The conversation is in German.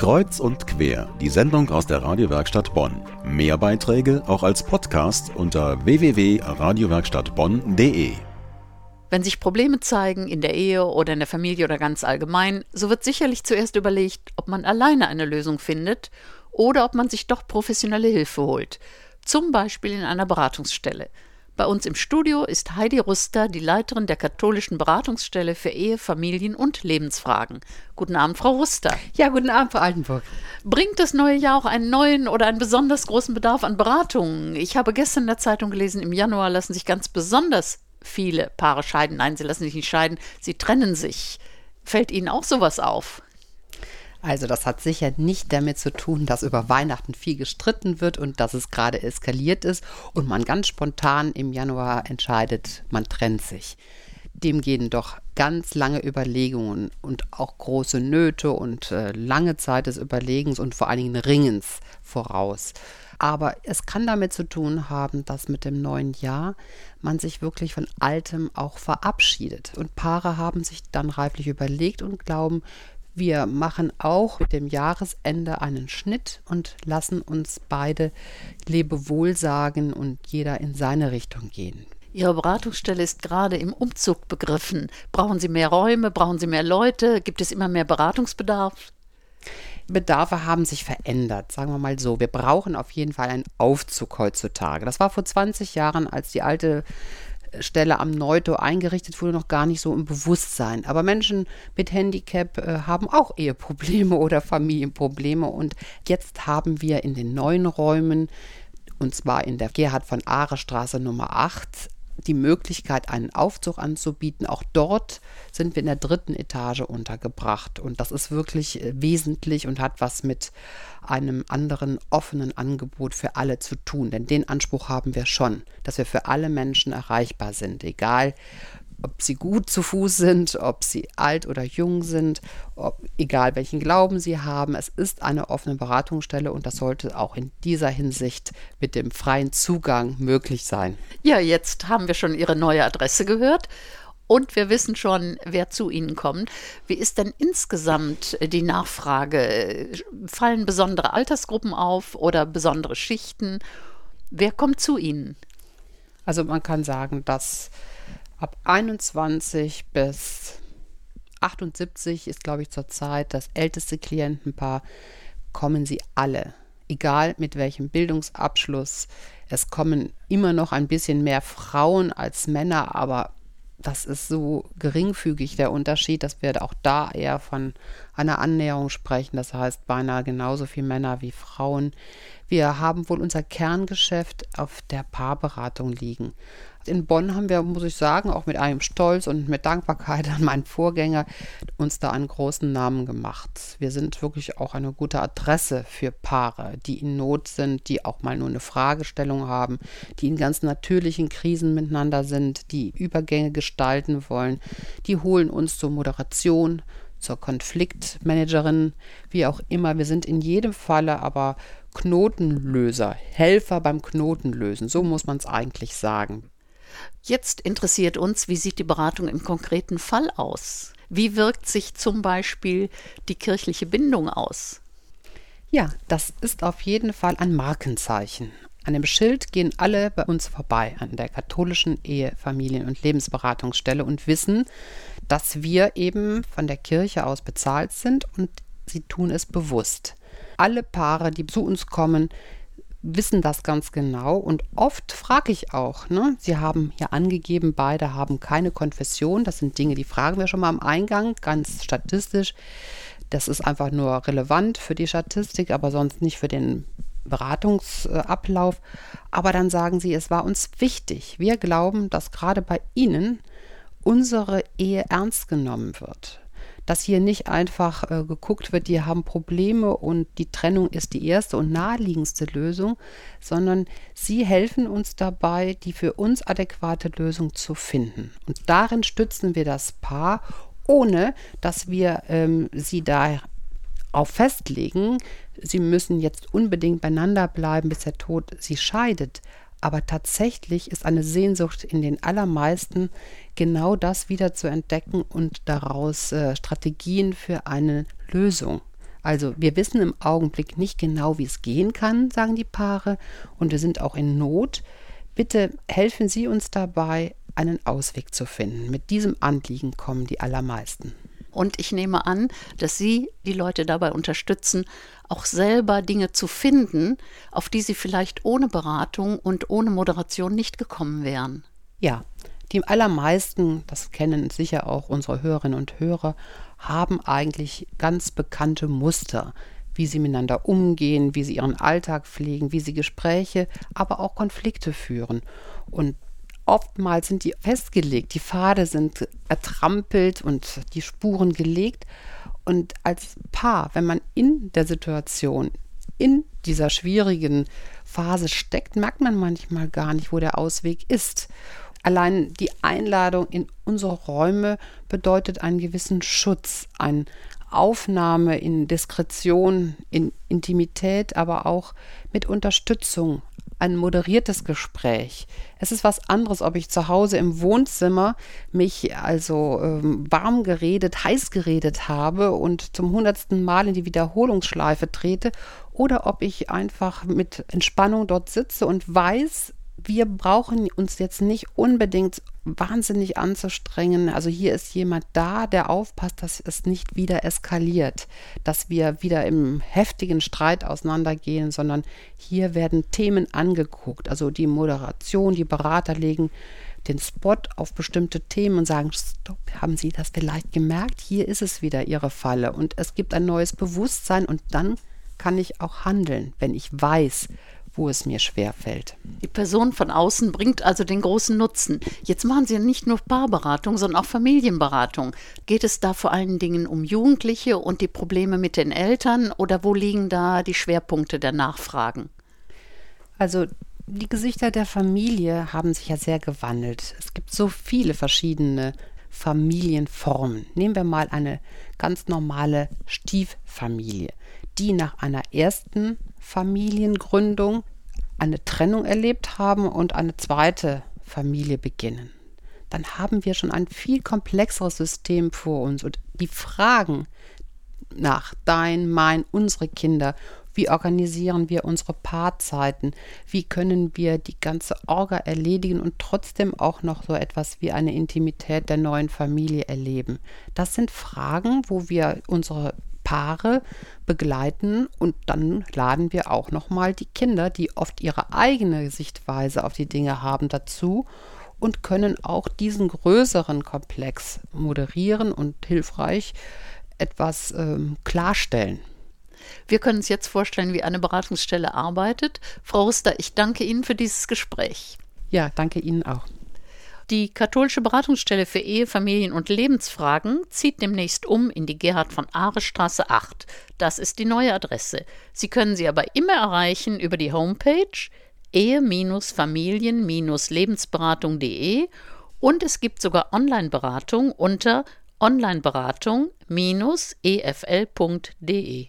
Kreuz und quer, die Sendung aus der Radiowerkstatt Bonn. Mehr Beiträge auch als Podcast unter www.radiowerkstattbonn.de. Wenn sich Probleme zeigen in der Ehe oder in der Familie oder ganz allgemein, so wird sicherlich zuerst überlegt, ob man alleine eine Lösung findet oder ob man sich doch professionelle Hilfe holt. Zum Beispiel in einer Beratungsstelle. Bei uns im Studio ist Heidi Ruster, die Leiterin der katholischen Beratungsstelle für Ehe, Familien und Lebensfragen. Guten Abend, Frau Ruster. Ja, guten Abend, Frau Altenburg. Bringt das neue Jahr auch einen neuen oder einen besonders großen Bedarf an Beratungen? Ich habe gestern in der Zeitung gelesen, im Januar lassen sich ganz besonders viele Paare scheiden. Nein, sie lassen sich nicht scheiden, sie trennen sich. Fällt Ihnen auch sowas auf? Also das hat sicher nicht damit zu tun, dass über Weihnachten viel gestritten wird und dass es gerade eskaliert ist und man ganz spontan im Januar entscheidet, man trennt sich. Dem gehen doch ganz lange Überlegungen und auch große Nöte und äh, lange Zeit des Überlegens und vor allen Dingen Ringens voraus. Aber es kann damit zu tun haben, dass mit dem neuen Jahr man sich wirklich von Altem auch verabschiedet. Und Paare haben sich dann reiflich überlegt und glauben, wir machen auch mit dem Jahresende einen Schnitt und lassen uns beide Lebewohl sagen und jeder in seine Richtung gehen. Ihre Beratungsstelle ist gerade im Umzug begriffen. Brauchen Sie mehr Räume? Brauchen Sie mehr Leute? Gibt es immer mehr Beratungsbedarf? Bedarfe haben sich verändert, sagen wir mal so. Wir brauchen auf jeden Fall einen Aufzug heutzutage. Das war vor 20 Jahren, als die alte Stelle am Neuto eingerichtet wurde, noch gar nicht so im Bewusstsein. Aber Menschen mit Handicap äh, haben auch Eheprobleme oder Familienprobleme. Und jetzt haben wir in den neuen Räumen, und zwar in der Gerhard von Aare Straße Nummer 8, die Möglichkeit, einen Aufzug anzubieten. Auch dort sind wir in der dritten Etage untergebracht. Und das ist wirklich äh, wesentlich und hat was mit einem anderen offenen Angebot für alle zu tun. Denn den Anspruch haben wir schon, dass wir für alle Menschen erreichbar sind, egal ob sie gut zu Fuß sind, ob sie alt oder jung sind, ob, egal welchen Glauben sie haben. Es ist eine offene Beratungsstelle und das sollte auch in dieser Hinsicht mit dem freien Zugang möglich sein. Ja, jetzt haben wir schon Ihre neue Adresse gehört. Und wir wissen schon, wer zu Ihnen kommt. Wie ist denn insgesamt die Nachfrage? Fallen besondere Altersgruppen auf oder besondere Schichten? Wer kommt zu Ihnen? Also man kann sagen, dass ab 21 bis 78 ist, glaube ich, zurzeit das älteste Klientenpaar, kommen sie alle. Egal mit welchem Bildungsabschluss. Es kommen immer noch ein bisschen mehr Frauen als Männer, aber das ist so geringfügig der Unterschied, dass wir auch da eher von einer Annäherung sprechen. Das heißt, beinahe genauso viele Männer wie Frauen. Wir haben wohl unser Kerngeschäft auf der Paarberatung liegen. In Bonn haben wir, muss ich sagen, auch mit einem Stolz und mit Dankbarkeit an meinen Vorgänger uns da einen großen Namen gemacht. Wir sind wirklich auch eine gute Adresse für Paare, die in Not sind, die auch mal nur eine Fragestellung haben, die in ganz natürlichen Krisen miteinander sind, die Übergänge gestalten wollen. Die holen uns zur Moderation, zur Konfliktmanagerin, wie auch immer. Wir sind in jedem Falle aber Knotenlöser, Helfer beim Knotenlösen. So muss man es eigentlich sagen. Jetzt interessiert uns, wie sieht die Beratung im konkreten Fall aus? Wie wirkt sich zum Beispiel die kirchliche Bindung aus? Ja, das ist auf jeden Fall ein Markenzeichen. An dem Schild gehen alle bei uns vorbei, an der katholischen Ehe, Familien- und Lebensberatungsstelle und wissen, dass wir eben von der Kirche aus bezahlt sind und sie tun es bewusst. Alle Paare, die zu uns kommen, wissen das ganz genau und oft frage ich auch, ne? Sie haben hier angegeben, beide haben keine Konfession. Das sind Dinge, die fragen wir schon mal am Eingang, ganz statistisch. Das ist einfach nur relevant für die Statistik, aber sonst nicht für den Beratungsablauf. Aber dann sagen sie, es war uns wichtig. Wir glauben, dass gerade bei Ihnen unsere Ehe ernst genommen wird dass hier nicht einfach äh, geguckt wird, die haben Probleme und die Trennung ist die erste und naheliegendste Lösung, sondern sie helfen uns dabei, die für uns adäquate Lösung zu finden. Und darin stützen wir das Paar, ohne dass wir ähm, sie da auf festlegen, sie müssen jetzt unbedingt beieinander bleiben, bis der Tod sie scheidet. Aber tatsächlich ist eine Sehnsucht in den allermeisten genau das wieder zu entdecken und daraus äh, Strategien für eine Lösung Also wir wissen im Augenblick nicht genau, wie es gehen kann, sagen die Paare, und wir sind auch in Not. Bitte helfen Sie uns dabei, einen Ausweg zu finden. Mit diesem Anliegen kommen die allermeisten. Und ich nehme an, dass Sie die Leute dabei unterstützen, auch selber Dinge zu finden, auf die sie vielleicht ohne Beratung und ohne Moderation nicht gekommen wären. Ja, die allermeisten, das kennen sicher auch unsere Hörerinnen und Hörer, haben eigentlich ganz bekannte Muster, wie sie miteinander umgehen, wie sie ihren Alltag pflegen, wie sie Gespräche, aber auch Konflikte führen. Und oftmals sind die festgelegt, die Pfade sind ertrampelt und die Spuren gelegt. Und als Paar, wenn man in der Situation, in dieser schwierigen Phase steckt, merkt man manchmal gar nicht, wo der Ausweg ist. Allein die Einladung in unsere Räume bedeutet einen gewissen Schutz, eine Aufnahme in Diskretion, in Intimität, aber auch mit Unterstützung, ein moderiertes Gespräch. Es ist was anderes, ob ich zu Hause im Wohnzimmer mich also ähm, warm geredet, heiß geredet habe und zum hundertsten Mal in die Wiederholungsschleife trete oder ob ich einfach mit Entspannung dort sitze und weiß, wir brauchen uns jetzt nicht unbedingt wahnsinnig anzustrengen. Also hier ist jemand da, der aufpasst, dass es nicht wieder eskaliert, dass wir wieder im heftigen Streit auseinandergehen, sondern hier werden Themen angeguckt. Also die Moderation, die Berater legen den Spot auf bestimmte Themen und sagen, stopp, haben Sie das vielleicht gemerkt? Hier ist es wieder Ihre Falle und es gibt ein neues Bewusstsein und dann kann ich auch handeln, wenn ich weiß, wo es mir schwer fällt. Die Person von außen bringt also den großen Nutzen. Jetzt machen Sie ja nicht nur Paarberatung, sondern auch Familienberatung. Geht es da vor allen Dingen um Jugendliche und die Probleme mit den Eltern oder wo liegen da die Schwerpunkte der Nachfragen? Also die Gesichter der Familie haben sich ja sehr gewandelt. Es gibt so viele verschiedene Familienformen. Nehmen wir mal eine ganz normale Stieffamilie, die nach einer ersten Familiengründung eine Trennung erlebt haben und eine zweite Familie beginnen. Dann haben wir schon ein viel komplexeres System vor uns und die Fragen nach dein, mein, unsere Kinder, wie organisieren wir unsere Paarzeiten, wie können wir die ganze Orga erledigen und trotzdem auch noch so etwas wie eine Intimität der neuen Familie erleben. Das sind Fragen, wo wir unsere Paare begleiten und dann laden wir auch noch mal die Kinder, die oft ihre eigene Sichtweise auf die Dinge haben, dazu und können auch diesen größeren Komplex moderieren und hilfreich etwas ähm, klarstellen. Wir können uns jetzt vorstellen, wie eine Beratungsstelle arbeitet. Frau Ruster, ich danke Ihnen für dieses Gespräch. Ja, danke Ihnen auch. Die katholische Beratungsstelle für Ehe, Familien und Lebensfragen zieht demnächst um in die Gerhard von Aare Straße 8. Das ist die neue Adresse. Sie können sie aber immer erreichen über die Homepage ehe-familien-lebensberatung.de und es gibt sogar Online-Beratung unter onlineberatung-efl.de.